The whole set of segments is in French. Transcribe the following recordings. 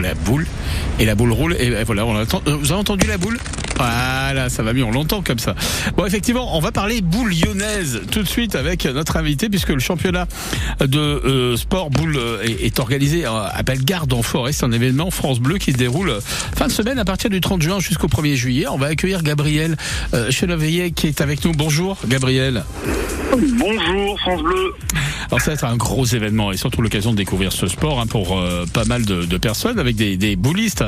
la boule. Et la boule roule. Et voilà, on entend, euh, vous avez entendu la boule? Voilà, ça va mieux, on l'entend comme ça. Bon, effectivement, on va parler boule lyonnaise tout de suite avec notre invité, puisque le championnat de euh, sport boule euh, est, organisé à Bellegarde en forêt. C'est un événement France Bleu qui se déroule fin de semaine à partir du 30 juin jusqu'au 1er juillet. On va accueillir Gabriel euh, qui est avec nous. Bonjour, Gabriel. Bonjour France Bleu. Alors ça va être un gros événement et surtout l'occasion de découvrir ce sport hein, pour euh, pas mal de, de, personnes avec des, des boulistes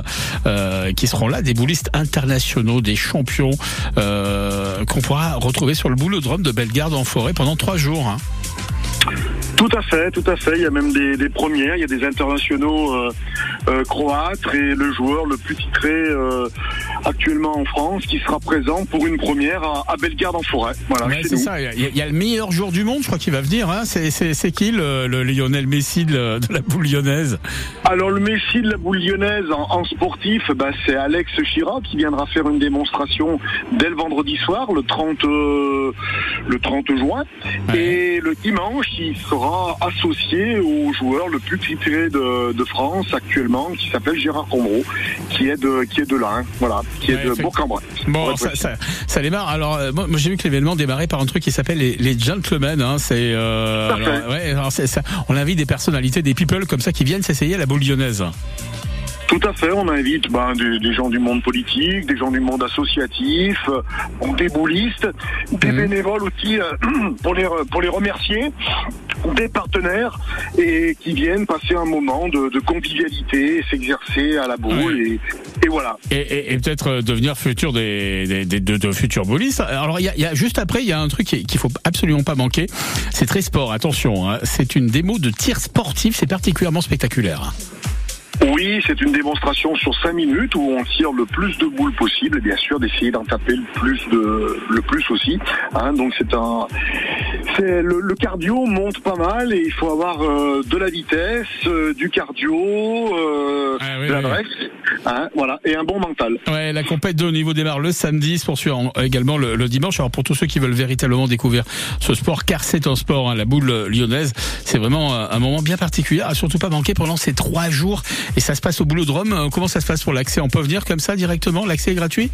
euh, qui seront là, des boulistes internationaux, des champions euh, qu'on pourra retrouver sur le boulodrome de Bellegarde en forêt pendant trois jours. Hein. Tout à fait, tout à fait. Il y a même des, des premières. Il y a des internationaux euh, euh, croates et le joueur le plus titré euh, actuellement en France qui sera présent pour une première à, à Bellegarde en forêt. Voilà. Ouais, c'est ça. Il y, a, il y, a le meilleur joueur du monde, je crois, qui va venir. Hein. C'est qui le, le, Lionel Messi de, de, la boule lyonnaise? Alors le Messi de la boule lyonnaise en, en sportif, bah, c'est Alex Chirac qui viendra faire une démonstration dès le vendredi soir, le 30 le 30 juin, ouais. et le dimanche il sera associé au joueur le plus titré de, de France actuellement, qui s'appelle Gérard Combreau, qui est de qui est de là, hein, voilà, qui est de Bourg-en-Bresse. Bon, ça, ça, ça, démarre. Alors, euh, moi, j'ai vu que l'événement démarrait par un truc qui s'appelle les, les gentlemen. Hein, c'est, euh, alors, ouais, alors ça, on invite des personnalités, des people comme ça qui viennent s'essayer à la boule lyonnaise. Tout à fait, on invite ben, des, des, gens du monde politique, des gens du monde associatif, euh, des boulistes, des mmh. bénévoles aussi euh, pour, les, pour les remercier, des partenaires et qui viennent passer un moment de, de convivialité, s'exercer à la boule et, et, voilà. Et, et, et peut-être devenir futur des, des, des de, de, futurs boulistes. Alors il y a, y a, juste après, il y a un truc qu'il faut absolument pas manquer. C'est très sport, attention. Hein. C'est une démo de tir sportif, c'est particulièrement spectaculaire. Oui, c'est une démonstration sur 5 minutes où on tire le plus de boules possible et bien sûr d'essayer d'en taper le plus de le plus aussi. Hein, donc c'est un c'est le, le, cardio monte pas mal et il faut avoir euh, de la vitesse, euh, du cardio, euh, ah, oui, de l'adresse, oui. hein, voilà, et un bon mental. Ouais, la compète de haut niveau démarre le samedi, se poursuit également le, le, dimanche. Alors pour tous ceux qui veulent véritablement découvrir ce sport, car c'est un sport, hein, la boule lyonnaise, c'est vraiment un moment bien particulier, à surtout pas manquer pendant ces trois jours. Et ça se passe au Boulodrome. Comment ça se passe pour l'accès? On peut venir comme ça directement? L'accès est gratuit?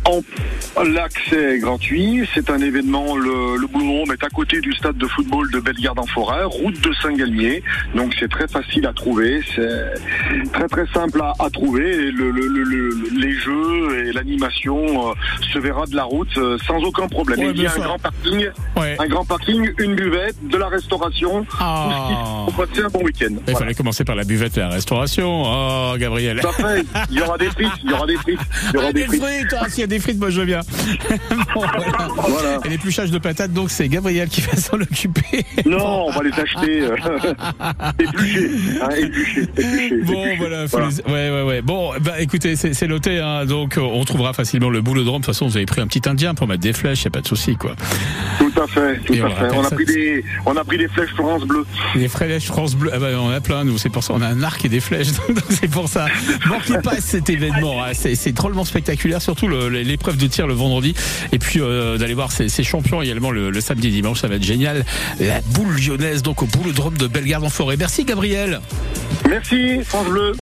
L'accès est gratuit. C'est un événement. Le, le Boulodrome est à côté du stade de football de Bellegarde en Forêt, route de Saint-Galmier. Donc c'est très facile à trouver. C'est très très simple à, à trouver. Et le, le, les jeux et l'animation euh, se verra de la route euh, sans aucun problème. Ouais, il y a un grand parking, ouais. un grand parking, une buvette, de la restauration. Ah. Pour passer un bon week-end. Il voilà. fallait commencer par la buvette et la restauration. Oh, Gabriel. Fait. Il y aura des frites. Il y aura des frites. Il y aura ah, des, des frites. frites. Ah, s'il y a des frites, moi je viens. bon, voilà. voilà. Et l'épluchage de patates, donc c'est Gabriel qui va s'en Non, on va les acheter. Euh, épluchés. Hein, épluchés. épluchés. Bon, voilà. voilà. Les... Ouais, ouais, ouais. Bon, bah écoutez, c'est noté. Hein, donc on trouvera facilement le boulodrome. De toute façon, vous avez pris un petit indien pour mettre des flèches. Il n'y a pas de souci, quoi. Tout à fait. Tout Et à fait. On a, pris des, on a pris des flèches France Bleu. Des flèches France Bleu. Ah bah, on a plein, nous. C'est pour ça. On a un arc et des flèches. Donc c'est pour ça. Manquez pas cet événement. Hein. C'est drôlement spectaculaire, surtout l'épreuve de tir le vendredi. Et puis euh, d'aller voir ces, ces, champions également le, le, samedi et dimanche, ça va être génial. La boule lyonnaise, donc au boulodrome de Bellegarde en forêt. Merci Gabriel. Merci, France Bleu.